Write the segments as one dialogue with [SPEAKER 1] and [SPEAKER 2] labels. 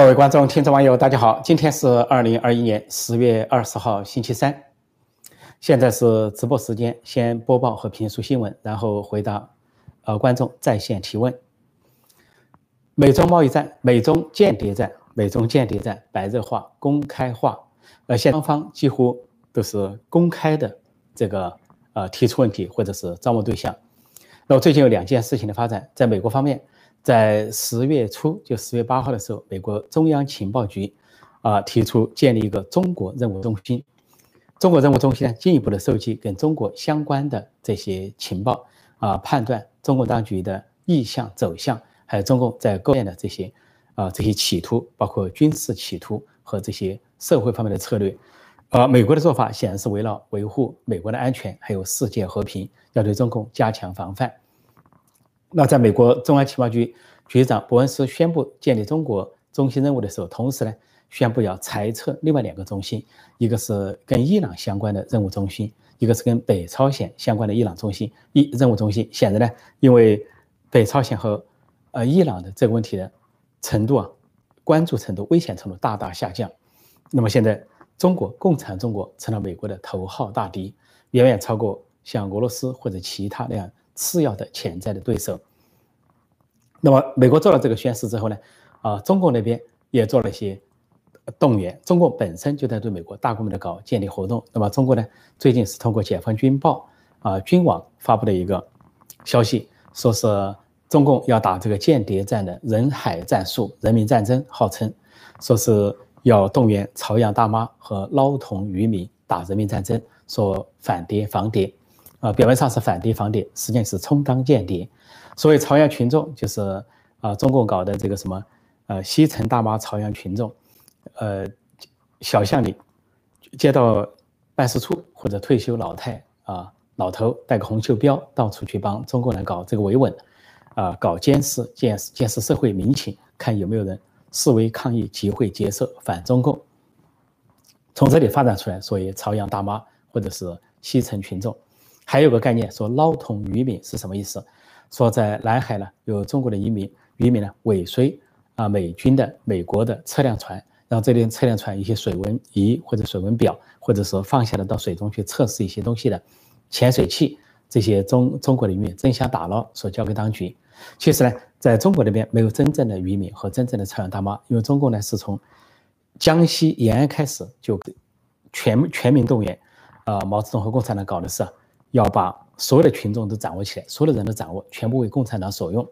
[SPEAKER 1] 各位观众、听众、网友，大家好！今天是二零二一年十月二十号，星期三。现在是直播时间，先播报和评述新闻，然后回答呃观众在线提问。美中贸易战、美中间谍战、美中间谍战白热化、公开化，呃，现双方几乎都是公开的这个呃提出问题或者是招募对象。那么最近有两件事情的发展，在美国方面。在十月初，就十月八号的时候，美国中央情报局啊提出建立一个中国任务中心。中国任务中心呢，进一步的收集跟中国相关的这些情报啊，判断中共当局的意向走向，还有中共在构建的这些啊这些企图，包括军事企图和这些社会方面的策略。而美国的做法显然是围绕维护美国的安全，还有世界和平，要对中共加强防范。那在美国中央情报局局长伯恩斯宣布建立中国中心任务的时候，同时呢宣布要裁撤另外两个中心，一个是跟伊朗相关的任务中心，一个是跟北朝鲜相关的伊朗中心。一任务中心显然呢，因为北朝鲜和呃伊朗的这个问题的程度啊，关注程度、危险程度大大下降。那么现在中国共产中国成了美国的头号大敌，远远超过像俄罗斯或者其他那样。次要的潜在的对手。那么，美国做了这个宣誓之后呢，啊，中共那边也做了一些动员。中共本身就在对美国大规模的搞间谍活动。那么，中国呢，最近是通过解放军报啊军网发布的一个消息，说是中共要打这个间谍战的人海战术、人民战争，号称说是要动员朝阳大妈和捞童渔民打人民战争，说反谍防谍。啊，表面上是反帝防谍，实际上是充当间谍。所谓朝阳群众，就是啊，中共搞的这个什么，呃，西城大妈朝阳群众，呃，小巷里、街道办事处或者退休老太啊、老头带个红袖标，到处去帮中共来搞这个维稳，啊，搞监视、监视、监视社会民情，看有没有人示威抗议、集会结社反中共。从这里发展出来，所谓朝阳大妈或者是西城群众。还有个概念说捞桶渔民是什么意思？说在南海呢有中国的渔民，渔民呢尾随啊美军的美国的测量船，让这边测量船一些水温仪或者水温表，或者说放下了到水中去测试一些东西的潜水器，这些中中国的渔民争相打捞，说交给当局。其实呢，在中国那边没有真正的渔民和真正的朝阳大妈，因为中共呢是从江西延安开始就全全民动员，啊毛泽东和共产党搞的是。要把所有的群众都掌握起来，所有的人都掌握，全部为共产党所用。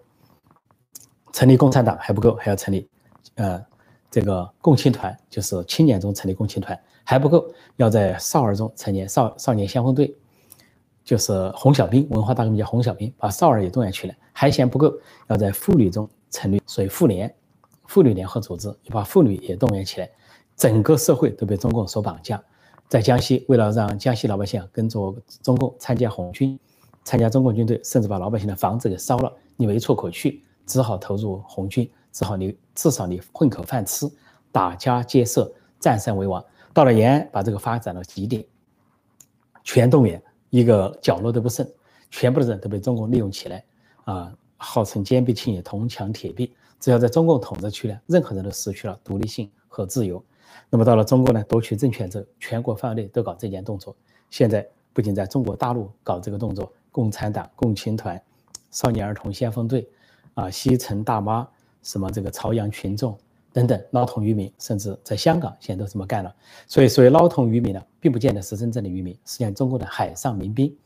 [SPEAKER 1] 成立共产党还不够，还要成立，呃，这个共青团，就是青年中成立共青团还不够，要在少儿中成立少少年先锋队，就是红小兵，文化大革命叫红小兵，把少儿也动员起来，还嫌不够，要在妇女中成立所谓妇联，妇女联合组织，把妇女也动员起来，整个社会都被中共所绑架。在江西，为了让江西老百姓跟着中共参加红军，参加中共军队，甚至把老百姓的房子给烧了，你没处可去，只好投入红军，只好你至少你混口饭吃，打家劫舍，占山为王。到了延安，把这个发展到极点，全动员，一个角落都不剩，全部的人都被中共利用起来，啊，号称坚壁清野，铜墙铁壁，只要在中共统治区呢，任何人都失去了独立性和自由。那么到了中国呢，夺取政权之后，全国范围内都搞这件动作。现在不仅在中国大陆搞这个动作，共产党、共青团、少年儿童先锋队，啊，西城大妈，什么这个朝阳群众等等，捞桶渔民，甚至在香港现在都这么干了。所以，所谓捞桶渔民呢，并不见得是真正的渔民，实际上中国的海上民兵，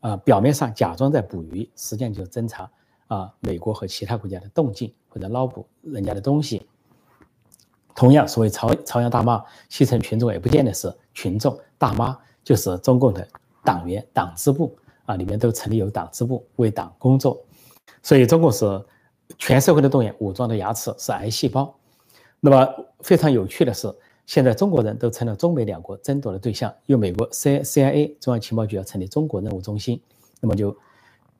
[SPEAKER 1] 啊，表面上假装在捕鱼，实际上就是侦查啊美国和其他国家的动静或者捞捕人家的东西。同样，所谓朝朝阳大妈、西城群众，也不见得是群众，大妈就是中共的党员、党支部啊，里面都成立有党支部，为党工作。所以，中共是全社会的动员，武装的牙齿是癌细胞。那么，非常有趣的是，现在中国人都成了中美两国争夺的对象，因为美国 C C I A 中央情报局要成立中国任务中心，那么就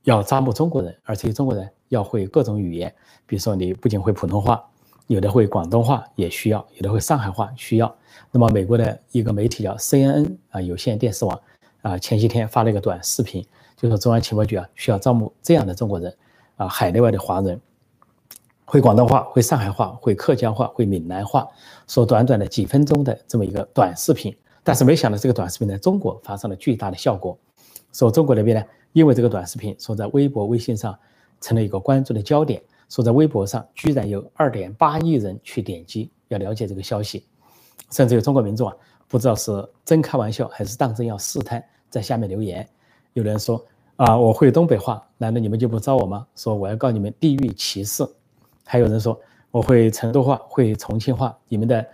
[SPEAKER 1] 要招募中国人，而且中国人要会各种语言，比如说你不仅会普通话。有的会广东话也需要，有的会上海话需要。那么美国的一个媒体叫 CNN 啊有线电视网啊前些天发了一个短视频，就说中央情报局啊需要招募这样的中国人啊海内外的华人会广东话，会上海话，会客家话，会闽南话，说短短的几分钟的这么一个短视频，但是没想到这个短视频在中国发生了巨大的效果，说中国那边呢，因为这个短视频，说在微博、微信上成了一个关注的焦点，说在微博上居然有二点八亿人去点击要了解这个消息，甚至有中国民众啊，不知道是真开玩笑还是当真要试探，在下面留言，有人说啊，我会东北话，难道你们就不招我吗？说我要告你们地域歧视。还有人说我会成都话，会重庆话。你们的，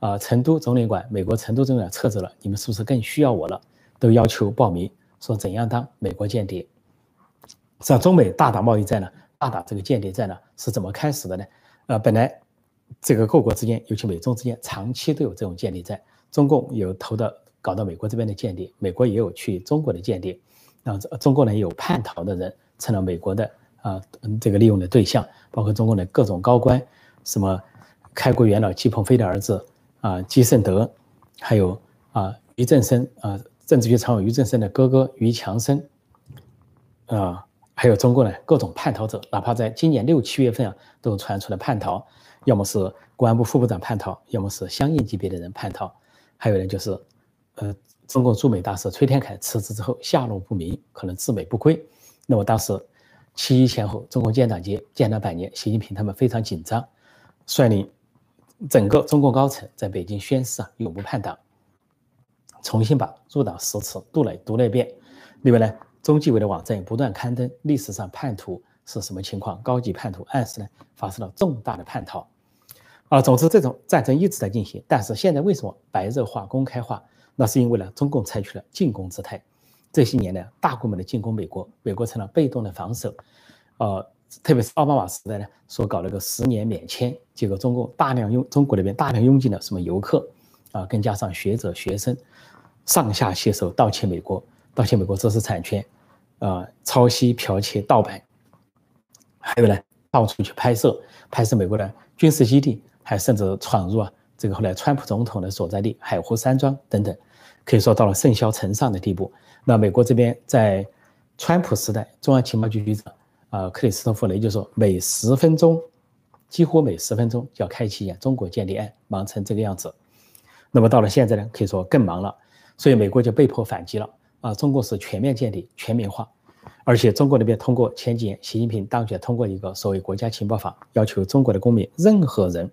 [SPEAKER 1] 啊，成都总领馆，美国成都总领馆撤走了，你们是不是更需要我了？都要求报名，说怎样当美国间谍。像中美大打贸易战呢，大打这个间谍战呢，是怎么开始的呢？呃，本来这个各国之间，尤其美中之间，长期都有这种间谍战。中共有投到搞到美国这边的间谍，美国也有去中国的间谍，然后中国呢也有叛逃的人，成了美国的。啊，这个利用的对象包括中共的各种高官，什么开国元老季鹏飞的儿子啊，季胜德，还有啊于正声啊，政治局常委于正声的哥哥于强生，啊，还有中共呢各种叛逃者，哪怕在今年六七月份啊，都传出了叛逃，要么是公安部副部长叛逃，要么是相应级别的人叛逃，还有呢就是，呃，中共驻美大使崔天凯辞职之后下落不明，可能自美不归，那么当时。七一前后，中共建党节、建党百年，习近平他们非常紧张，率领整个中共高层在北京宣誓啊，永不叛党，重新把入党誓词读了读了一遍。另外呢，中纪委的网站不断刊登历史上叛徒是什么情况，高级叛徒暗示呢发生了重大的叛逃。啊，总之这种战争一直在进行，但是现在为什么白热化、公开化？那是因为呢，中共采取了进攻姿态。这些年呢，大规模的进攻美国，美国成了被动的防守，呃，特别是奥巴马时代呢，说搞了个十年免签，结果中共大量拥中国那边大量拥进了什么游客，啊，更加上学者学生，上下携手盗窃美国，盗窃美国知识产权，啊，抄袭剽窃盗版，还有呢，到处去拍摄拍摄美国的军事基地，还甚至闯入啊这个后来川普总统的所在地海湖山庄等等，可以说到了甚嚣尘上的地步。那美国这边在川普时代，中央情报局局长啊克里斯托弗雷就说，每十分钟，几乎每十分钟就要开启一件中国间谍案，忙成这个样子。那么到了现在呢，可以说更忙了，所以美国就被迫反击了啊！中国是全面建立，全民化，而且中国那边通过前几年习近平当选通过一个所谓国家情报法，要求中国的公民任何人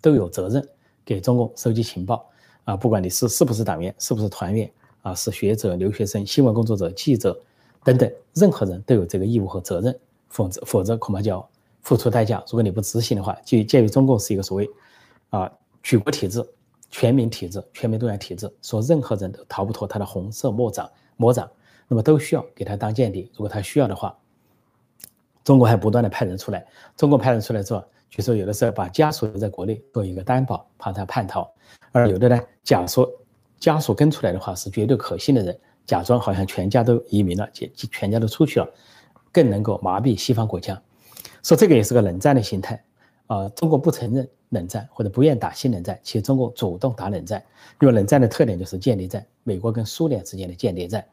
[SPEAKER 1] 都有责任给中共收集情报啊，不管你是是不是党员，是不是团员。啊，是学者、留学生、新闻工作者、记者等等，任何人都有这个义务和责任，否则否则恐怕就要付出代价。如果你不执行的话，就鉴于中共是一个所谓啊举国体制、全民体制、全民动员体制，说任何人都逃不脱他的红色魔掌魔掌，那么都需要给他当间谍。如果他需要的话，中国还不断的派人出来。中国派人出来之后，据说有的时候把家属留在国内做一个担保，怕他叛逃；而有的呢，假说。家属跟出来的话是绝对可信的人，假装好像全家都移民了，全全家都出去了，更能够麻痹西方国家。说这个也是个冷战的形态啊！中国不承认冷战或者不愿打新冷战，其实中国主动打冷战。因为冷战的特点就是间谍战，美国跟苏联之间的间谍战。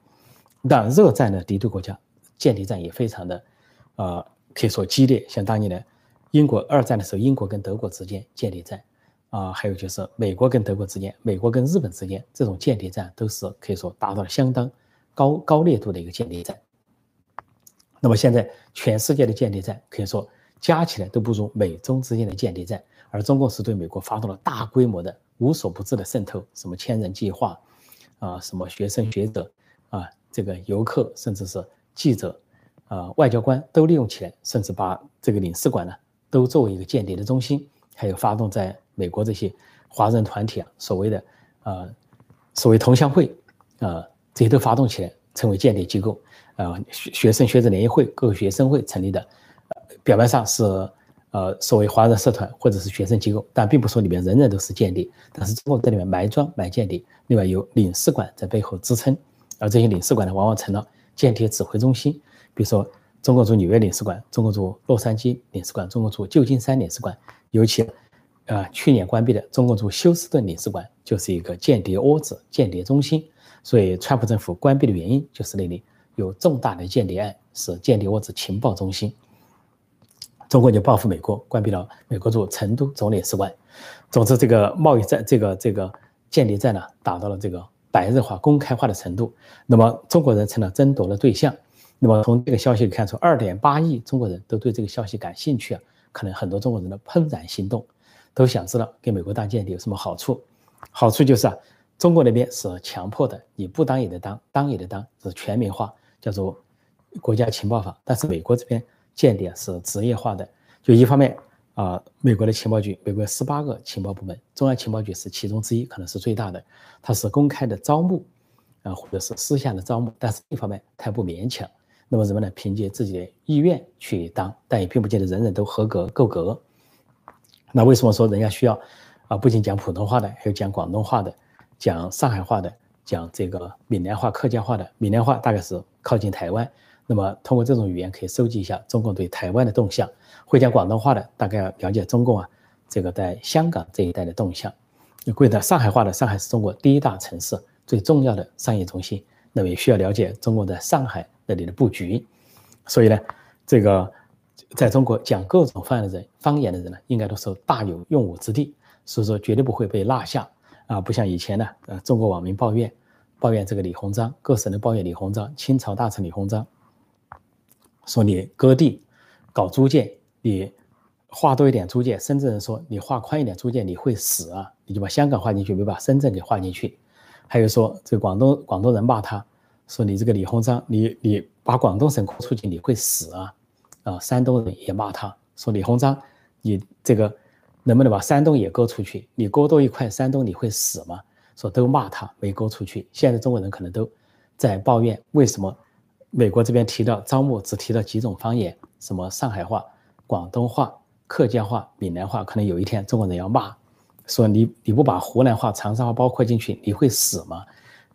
[SPEAKER 1] 当然，热战的敌对国家间谍战也非常的，呃，可以说激烈。像当年的英国二战的时候，英国跟德国之间间谍战。啊，还有就是美国跟德国之间，美国跟日本之间，这种间谍战都是可以说达到了相当高高烈度的一个间谍战。那么现在全世界的间谍战可以说加起来都不如美中之间的间谍战，而中共是对美国发动了大规模的无所不至的渗透，什么千人计划，啊，什么学生学者，啊，这个游客，甚至是记者，啊，外交官都利用起来，甚至把这个领事馆呢都作为一个间谍的中心，还有发动在。美国这些华人团体啊，所谓的呃，所谓同乡会啊，这些都发动起来，成为间谍机构啊。学学生学者联谊会，各个学生会成立的，表面上是呃所谓华人社团或者是学生机构，但并不说里面人人都是间谍。但是中国在里面埋桩埋间谍，另外有领事馆在背后支撑，而这些领事馆呢，往往成了间谍指挥中心。比如说，中国驻纽约领事馆、中国驻洛杉矶领事馆、中国驻旧金山领事馆，尤其。呃，去年关闭的中国驻休斯顿领事馆就是一个间谍窝子、间谍中心，所以川普政府关闭的原因就是那里有重大的间谍案，是间谍窝子情报中心。中国就报复美国，关闭了美国驻成都总领事馆。总之，这个贸易战，这个这个间谍战呢，达到了这个白热化、公开化的程度。那么，中国人成了争夺的对象。那么，从这个消息看出，二点八亿中国人都对这个消息感兴趣啊，可能很多中国人的怦然心动，都想知道给美国当间谍有什么好处。好处就是啊，中国那边是强迫的，你不当也得当，当也得当，是全民化，叫做国家情报法。但是美国这边间谍是职业化的，就一方面啊，美国的情报局，美国十八个情报部门，中央情报局是其中之一，可能是最大的，它是公开的招募啊，或者是私下的招募，但是一方面它不勉强，那么人们呢，凭借自己的意愿去当，但也并不见得人人都合格够格。那为什么说人家需要？啊，不仅讲普通话的，还有讲广东话的，讲上海话的，讲这个闽南话、客家话的。闽南话大概是靠近台湾，那么通过这种语言可以收集一下中共对台湾的动向。会讲广东话的，大概要了解中共啊，这个在香港这一带的动向。会的上海话的，上海是中国第一大城市，最重要的商业中心，那么也需要了解中国在上海那里的布局。所以呢，这个在中国讲各种方言的人，方言的人呢，应该都是大有用武之地。所以说绝对不会被落下啊！不像以前呢，呃，中国网民抱怨，抱怨这个李鸿章，各省的抱怨李鸿章，清朝大臣李鸿章，说你割地搞租界，你划多一点租界，深圳人说你划宽一点租界，你会死啊！你就把香港划进去，没把深圳给划进去。还有说这个广东广东人骂他，说你这个李鸿章，你你把广东省割出去，你会死啊！啊，山东人也骂他，说李鸿章，你这个。能不能把山东也割出去？你割多一块山东，你会死吗？说都骂他没割出去。现在中国人可能都在抱怨，为什么美国这边提到招募只提到几种方言，什么上海话、广东话、客家话、闽南话，可能有一天中国人要骂，说你你不把湖南话、长沙话包括进去，你会死吗？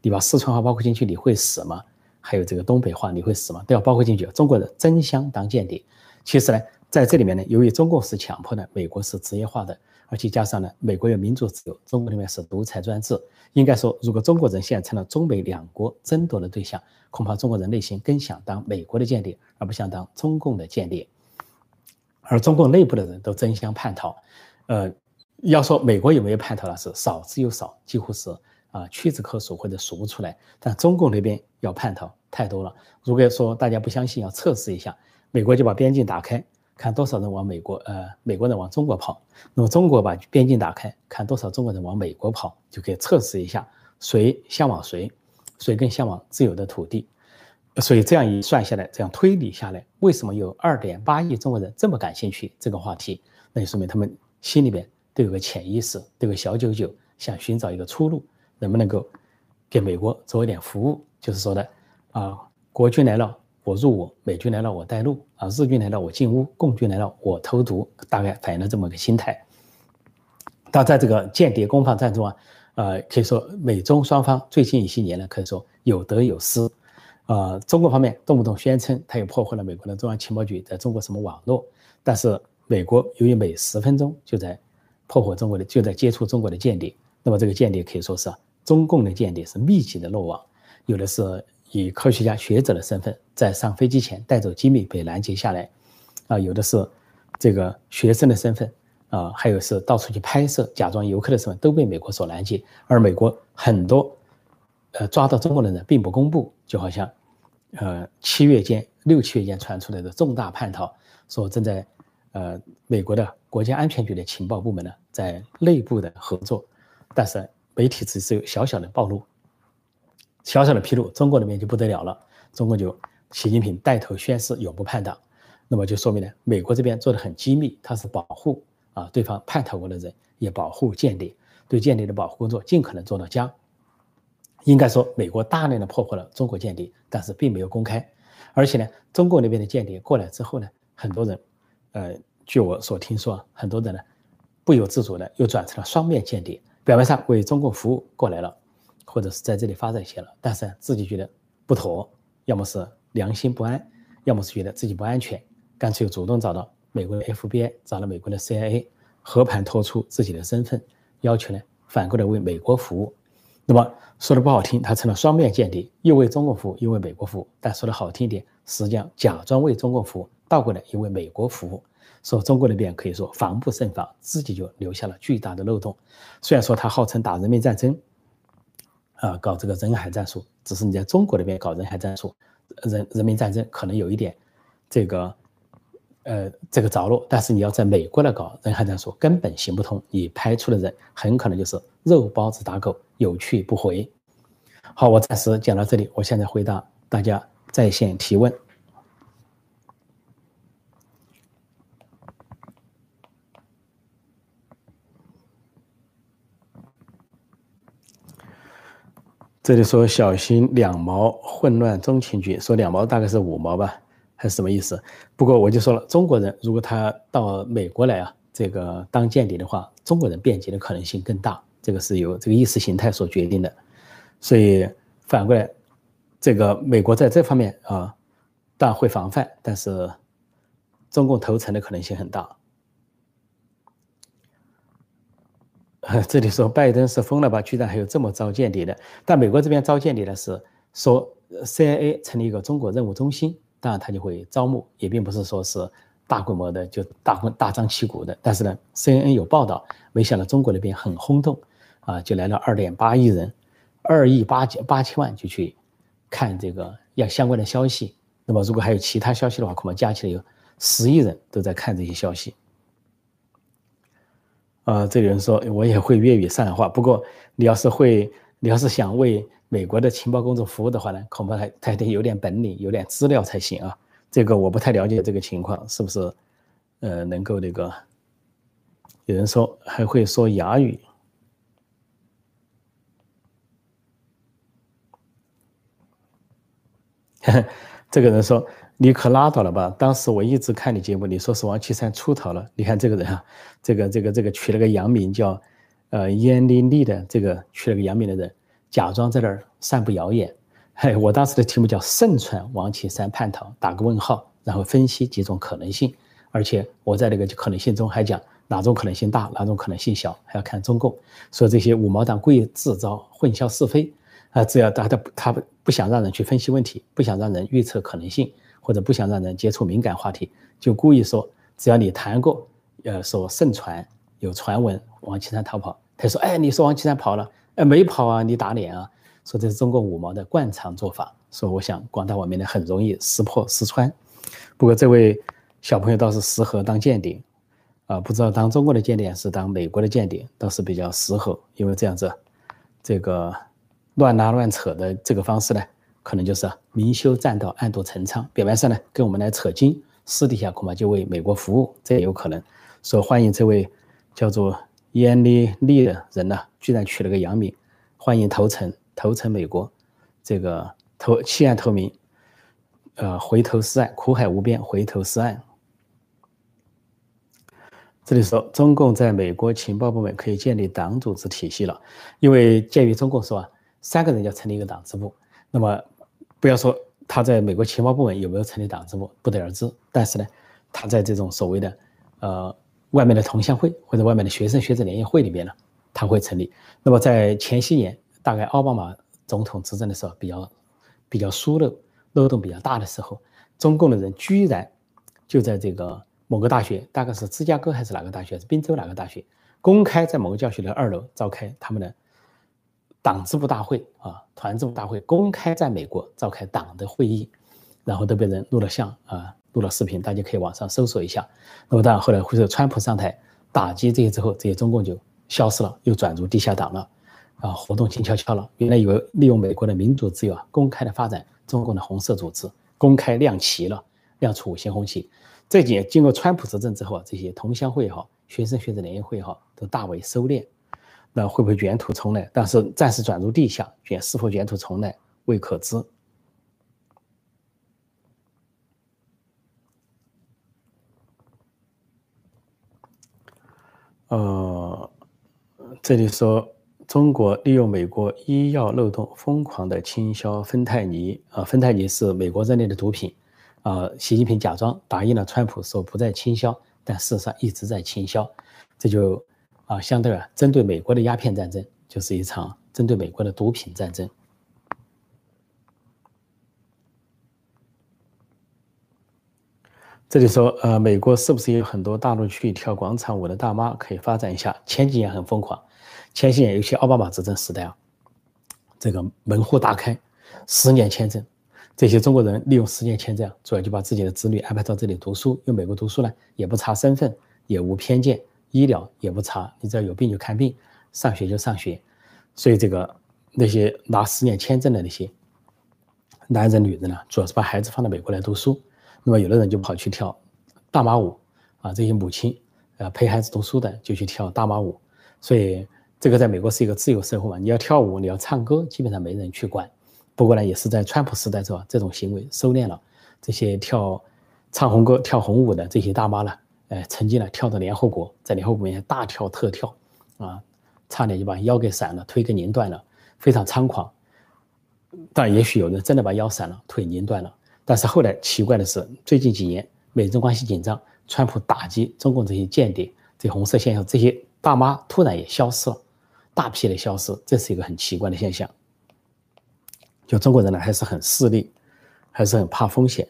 [SPEAKER 1] 你把四川话包括进去，你会死吗？还有这个东北话，你会死吗？都要包括进去。中国人争相当间谍，其实呢。在这里面呢，由于中共是强迫的，美国是职业化的，而且加上呢，美国有民主自由，中国里面是独裁专制。应该说，如果中国人现在成了中美两国争夺的对象，恐怕中国人内心更想当美国的间谍，而不想当中共的间谍。而中共内部的人都争相叛逃，呃，要说美国有没有叛逃呢？是少之又少，几乎是啊屈指可数或者数不出来。但中共那边要叛逃太多了。如果说大家不相信，要测试一下，美国就把边境打开。看多少人往美国，呃，美国人往中国跑，那么中国把边境打开，看多少中国人往美国跑，就可以测试一下谁向往谁，谁更向往自由的土地。所以这样一算下来，这样推理下来，为什么有二点八亿中国人这么感兴趣这个话题？那就说明他们心里边都有个潜意识，都有个小九九，想寻找一个出路，能不能够给美国做一点服务？就是说的啊，国军来了。我入伍，美军来了我带路啊，日军来了我进屋，共军来了我投毒，大概反映了这么个心态。但在这个间谍攻防战中啊，呃，可以说美中双方最近一些年呢，可以说有得有失。呃，中国方面动不动宣称他又破坏了美国的中央情报局在中国什么网络，但是美国由于每十分钟就在破坏中国的，就在接触中国的间谍，那么这个间谍可以说是中共的间谍是密集的落网，有的是。以科学家、学者的身份，在上飞机前带走机密被拦截下来，啊，有的是这个学生的身份，啊，还有是到处去拍摄、假装游客的身份，都被美国所拦截。而美国很多，呃，抓到中国的人并不公布，就好像，呃，七月间、六七月间传出来的重大叛逃，说正在，呃，美国的国家安全局的情报部门呢，在内部的合作，但是媒体只是有小小的暴露。小小的披露，中国那边就不得了了。中国就习近平带头宣誓永不叛党，那么就说明呢，美国这边做的很机密，他是保护啊对方叛逃过的人，也保护间谍，对间谍的保护工作尽可能做到家。应该说，美国大量的破获了中国间谍，但是并没有公开。而且呢，中国那边的间谍过来之后呢，很多人，呃，据我所听说，很多人呢不由自主的又转成了双面间谍，表面上为中共服务过来了。或者是在这里发展些了，但是自己觉得不妥，要么是良心不安，要么是觉得自己不安全，干脆又主动找到美国的 FBI，找了美国的 CIA，和盘托出自己的身份，要求呢反过来为美国服务。那么说的不好听，他成了双面间谍，又为中国服务，又为美国服务。但说的好听一点，实际上假装为中国服务，倒过来又为美国服务。说中国那边可以说防不胜防，自己就留下了巨大的漏洞。虽然说他号称打人民战争，啊，搞这个人海战术，只是你在中国那边搞人海战术，人人民战争可能有一点这个，呃，这个着落。但是你要在美国来搞人海战术，根本行不通。你拍出的人很可能就是肉包子打狗，有去不回。好，我暂时讲到这里，我现在回答大家在线提问。这里说小心两毛混乱中情局，说两毛大概是五毛吧，还是什么意思？不过我就说了，中国人如果他到美国来啊，这个当间谍的话，中国人变节的可能性更大，这个是由这个意识形态所决定的。所以反过来，这个美国在这方面啊，当然会防范，但是中共投诚的可能性很大。这里说拜登是疯了吧？居然还有这么招间谍的。但美国这边招间谍的是说 CIA 成立一个中国任务中心，当然他就会招募，也并不是说是大规模的就大大张旗鼓的。但是呢，CNN 有报道，没想到中国那边很轰动啊，就来了二点八亿人，二亿八千八千万就去看这个要相关的消息。那么如果还有其他消息的话，恐怕加起来有十亿人都在看这些消息。啊，这个人说，我也会粤语、上海话。不过，你要是会，你要是想为美国的情报工作服务的话呢，恐怕还还得有点本领、有点资料才行啊。这个我不太了解这个情况，是不是？呃，能够那个？有人说还会说哑语。这个人说。你可拉倒了吧！当时我一直看你节目，你说是王岐山出逃了。你看这个人啊，这个这个这个取了个洋名叫，呃，燕丽丽的这个取了个洋名的人，假装在那儿散布谣言。嘿，我当时的题目叫“盛传王岐山叛逃”，打个问号，然后分析几种可能性。而且我在那个可能性中还讲哪种可能性大，哪种可能性小，还要看中共。说这些五毛党故意制造混淆是非啊，只要他他他不想让人去分析问题，不想让人预测可能性。或者不想让人接触敏感话题，就故意说，只要你谈过，呃，说盛传有传闻王岐山逃跑，他说，哎，你说王岐山跑了，哎，没跑啊，你打脸啊，说这是中国五毛的惯常做法，说我想广大网民呢很容易识破识穿，不过这位小朋友倒是适合当间谍，啊，不知道当中国的间谍是当美国的间谍，倒是比较适合，因为这样子，这个乱拉乱扯的这个方式呢。可能就是明修栈道，暗度陈仓。表面上呢跟我们来扯金，私底下恐怕就为美国服务，这也有可能。说欢迎这位叫做燕丽丽的人呢，居然取了个洋名，欢迎投诚，投诚美国，这个投弃暗投明，呃，回头是岸，苦海无边，回头是岸。这里说中共在美国情报部门可以建立党组织体系了，因为鉴于中共说啊，三个人要成立一个党支部，那么。不要说他在美国情报部门有没有成立党支部，不得而知。但是呢，他在这种所谓的呃外面的同乡会或者外面的学生学者联谊会里边呢，他会成立。那么在前些年，大概奥巴马总统执政的时候，比较比较疏漏漏洞比较大的时候，中共的人居然就在这个某个大学，大概是芝加哥还是哪个大学，是宾州哪个大学，公开在某个教学的二楼召开他们的。党支部大会啊，团支部大会公开在美国召开党的会议，然后都被人录了像啊，录了视频，大家可以网上搜索一下。那么当然后来或者川普上台打击这些之后，这些中共就消失了，又转入地下党了，啊，活动静悄悄了。原来以为利用美国的民主自由啊，公开的发展中共的红色组织，公开亮旗了，亮出五星红旗。这几年经过川普执政之后啊，这些同乡会也好，学生学者联谊会也好，都大为收敛。那会不会卷土重来？但是暂时转入地下，卷是否卷土重来未可知。呃，这里说中国利用美国医药漏洞，疯狂的倾销芬太尼啊，芬太尼是美国认定的毒品啊。习近平假装答应了川普说不再倾销，但事实上一直在倾销，这就。啊，相对啊，针对美国的鸦片战争就是一场针对美国的毒品战争。这里说，呃，美国是不是有很多大陆去跳广场舞的大妈可以发展一下？前几年很疯狂，前几年尤其奥巴马执政时代啊，这个门户大开，十年签证，这些中国人利用十年签证，主要就把自己的子女安排到这里读书。因为美国读书呢，也不查身份，也无偏见，医疗也不差，你只要有病就看病，上学就上学。所以这个那些拿十年签证的那些男人女人呢，主要是把孩子放到美国来读书。那么有的人就跑去跳大妈舞啊，这些母亲呃陪孩子读书的就去跳大妈舞，所以这个在美国是一个自由社会嘛，你要跳舞，你要唱歌，基本上没人去管。不过呢，也是在川普时代是吧，这种行为收敛了，这些跳唱红歌、跳红舞的这些大妈呢，哎，曾经呢跳到联合国，在联合国面前大跳特跳啊，差点就把腰给闪了，腿给拧断了，非常猖狂。但也许有人真的把腰闪了，腿拧断了。但是后来奇怪的是，最近几年美中关系紧张，川普打击中共这些间谍，这红色现象，这些大妈突然也消失了，大批的消失，这是一个很奇怪的现象。就中国人呢，还是很势利，还是很怕风险。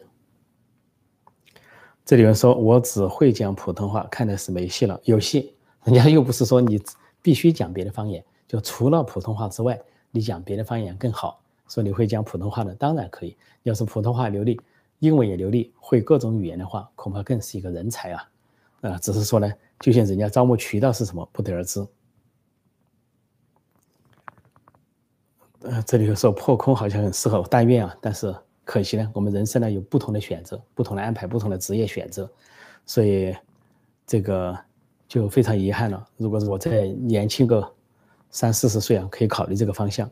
[SPEAKER 1] 这里面说我只会讲普通话，看来是没戏了。有戏，人家又不是说你必须讲别的方言，就除了普通话之外，你讲别的方言更好。说你会讲普通话的，当然可以。要是普通话流利，英文也流利，会各种语言的话，恐怕更是一个人才啊！啊，只是说呢，就像人家招募渠道是什么，不得而知。呃，这里头说破空好像很适合，但愿啊，但是可惜呢，我们人生呢有不同的选择，不同的安排，不同的职业选择，所以这个就非常遗憾了。如果我再年轻个三四十岁啊，可以考虑这个方向。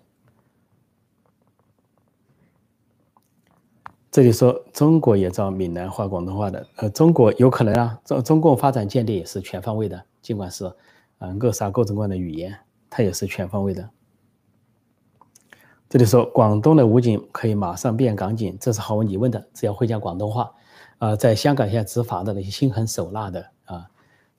[SPEAKER 1] 这里说中国也招闽南话、广东话的，呃，中国有可能啊，中中共发展间谍也是全方位的，尽管是，呃，扼杀各种各样的语言，它也是全方位的。这里说广东的武警可以马上变港警，这是毫无疑问的，只要会讲广东话，啊，在香港现在执法的那些心狠手辣的啊，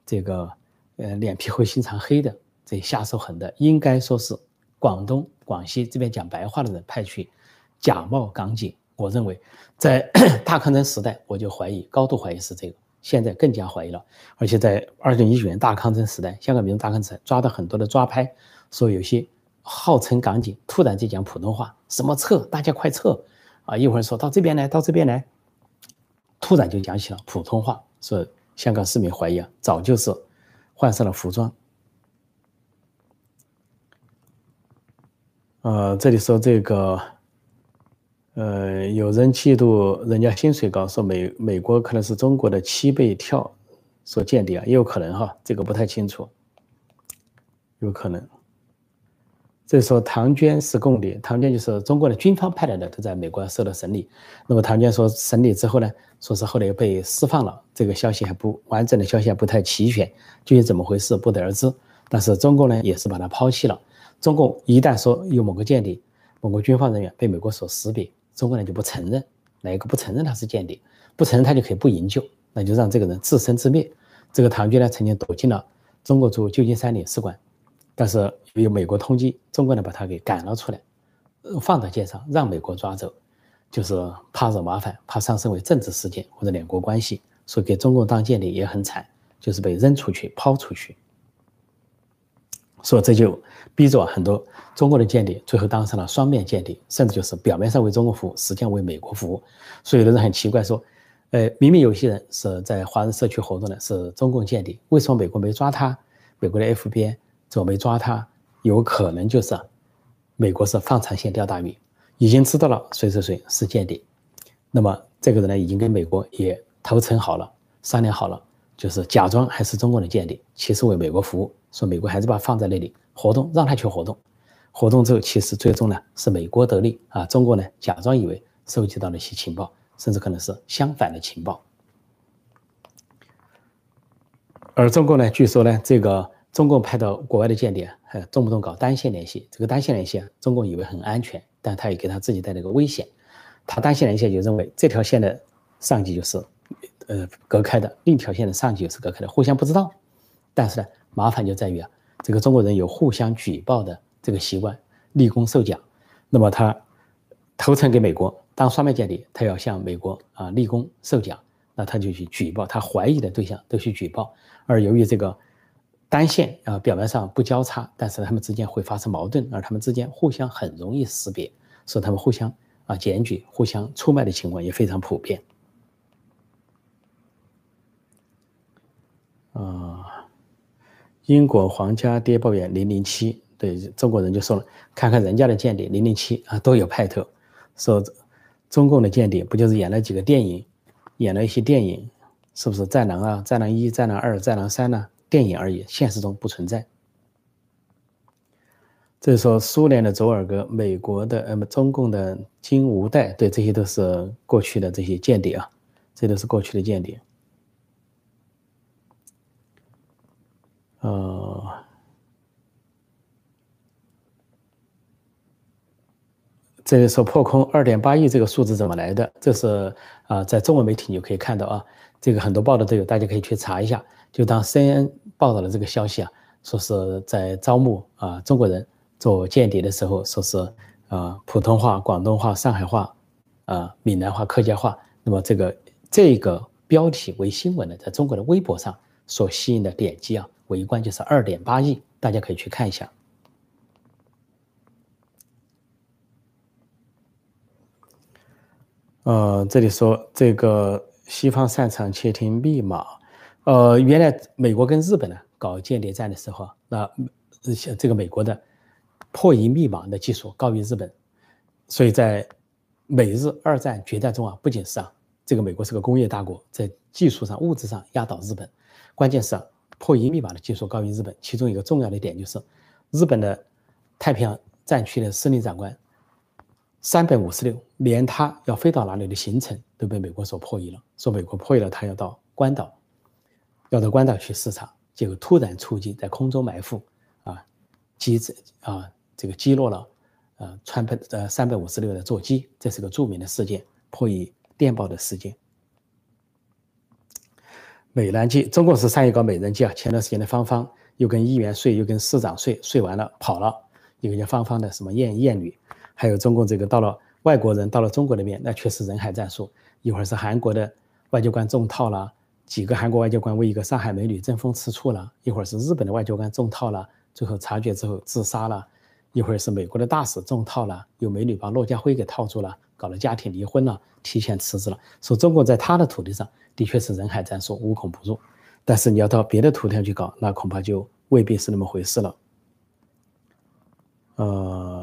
[SPEAKER 1] 这个呃脸皮厚心肠黑的，这下手狠的，应该说是广东、广西这边讲白话的人派去假冒港警。我认为，在 大抗争时代，我就怀疑，高度怀疑是这个。现在更加怀疑了。而且在二零一九年大抗争时代，香港民众大抗争抓到很多的抓拍，说有些号称港警突然就讲普通话，什么撤，大家快撤啊！一会儿说到这边来，到这边来，突然就讲起了普通话，说香港市民怀疑啊，早就是换上了服装。呃，这里说这个。呃，有人嫉妒人家薪水高，说美美国可能是中国的七倍跳，说间谍啊，也有可能哈，这个不太清楚，有可能。这说唐娟是共谍，唐娟就是中国的军方派来的，都在美国受到审理。那么唐娟说审理之后呢，说是后来又被释放了，这个消息还不完整的消息还不太齐全，究竟怎么回事不得而知。但是中共呢也是把他抛弃了。中共一旦说有某个间谍、某个军方人员被美国所识别，中国人就不承认，哪一个不承认他是间谍？不承认他就可以不营救，那就让这个人自生自灭。这个唐娟呢，曾经躲进了中国驻旧金山领事馆，但是由美国通缉，中国呢把他给赶了出来，放到街上让美国抓走，就是怕惹麻烦，怕上升为政治事件或者两国关系，所以给中共当间谍也很惨，就是被扔出去、抛出去。所以这就逼着很多中国的间谍最后当上了双面间谍，甚至就是表面上为中国服务，实际上为美国服务。所以有的人很奇怪说，呃，明明有些人是在华人社区活动的，是中共间谍，为什么美国没抓他？美国的 FBI 怎么没抓他？有可能就是美国是放长线钓大鱼，已经知道了谁谁谁是间谍，那么这个人呢，已经跟美国也投诚好了，商量好了，就是假装还是中共的间谍，其实为美国服务。说美国还是把他放在那里活动，让他去活动，活动之后，其实最终呢是美国得利啊，中国呢假装以为收集到了一些情报，甚至可能是相反的情报。而中国呢，据说呢，这个中共派到国外的间谍还动不动搞单线联系，这个单线联系啊，中共以为很安全，但他也给他自己带来个危险。他单线联系就认为这条线的上级就是呃隔开的，另一条线的上级又是隔开的，互相不知道。但是呢。麻烦就在于啊，这个中国人有互相举报的这个习惯，立功受奖。那么他投诚给美国当双面间谍，他要向美国啊立功受奖。那他就去举报他怀疑的对象都去举报，而由于这个单线啊表面上不交叉，但是他们之间会发生矛盾，而他们之间互相很容易识别，所以他们互相啊检举、互相出卖的情况也非常普遍。啊，英国皇家谍报员零零七对中国人就说了，看看人家的间谍零零七啊都有派头，说中共的间谍不就是演了几个电影？演了一些电影，是不是《战狼》啊，《战狼一》《战狼二》《战狼三》呢？电影而已，现实中不存在。这是说苏联的佐尔格，美国的呃，中共的金无代，对，这些都是过去的这些间谍啊，这都是过去的间谍。呃。这里说破空二点八亿这个数字怎么来的？这是啊，在中文媒体你就可以看到啊，这个很多报道都有，大家可以去查一下。就当 CNN 报道的这个消息啊，说是在招募啊中国人做间谍的时候，说是啊普通话、广东话、上海话、啊闽南话、客家话。那么这个这个标题为新闻的，在中国的微博上所吸引的点击啊，围观就是二点八亿，大家可以去看一下。呃，这里说这个西方擅长窃听密码，呃，原来美国跟日本呢搞间谍战的时候，那像这个美国的破译密码的技术高于日本，所以在美日二战决战中啊，不仅是啊，这个美国是个工业大国，在技术上、物质上压倒日本，关键是啊，破译密码的技术高于日本。其中一个重要的点就是，日本的太平洋战区的司令长官。三百五十六，连他要飞到哪里的行程都被美国所破译了。说美国破译了，他要到关岛，要到关岛去视察，结果突然出击，在空中埋伏，啊，击啊，这个击落了，呃，川普呃三百五十六的座机，这是个著名的事件，破译电报的事件。美人计，中国是善于搞美人计啊。前段时间的芳芳又跟议员睡，又跟市长睡，睡完了跑了，一个叫芳芳的什么艳艳女。还有中共这个到了外国人到了中国那边，那确实人海战术。一会儿是韩国的外交官中套了，几个韩国外交官为一个上海美女争风吃醋了；一会儿是日本的外交官中套了，最后察觉之后自杀了；一会儿是美国的大使中套了，有美女把骆家辉给套住了，搞了家庭离婚了，提前辞职了。说中国在他的土地上的确是人海战术，无孔不入。但是你要到别的土地上去搞，那恐怕就未必是那么回事了。呃。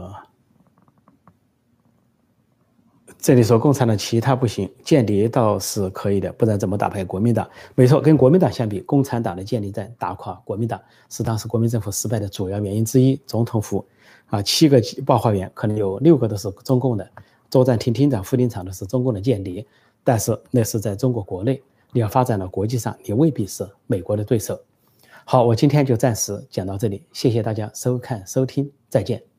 [SPEAKER 1] 这里说共产党其他不行，间谍倒是可以的，不然怎么打败国民党？没错，跟国民党相比，共产党的间谍战打垮国民党是当时国民政府失败的主要原因之一。总统府啊，七个报话员可能有六个都是中共的，作战厅厅长、副厅长都是中共的间谍。但是那是在中国国内，你要发展到国际上，你未必是美国的对手。好，我今天就暂时讲到这里，谢谢大家收看收听，再见。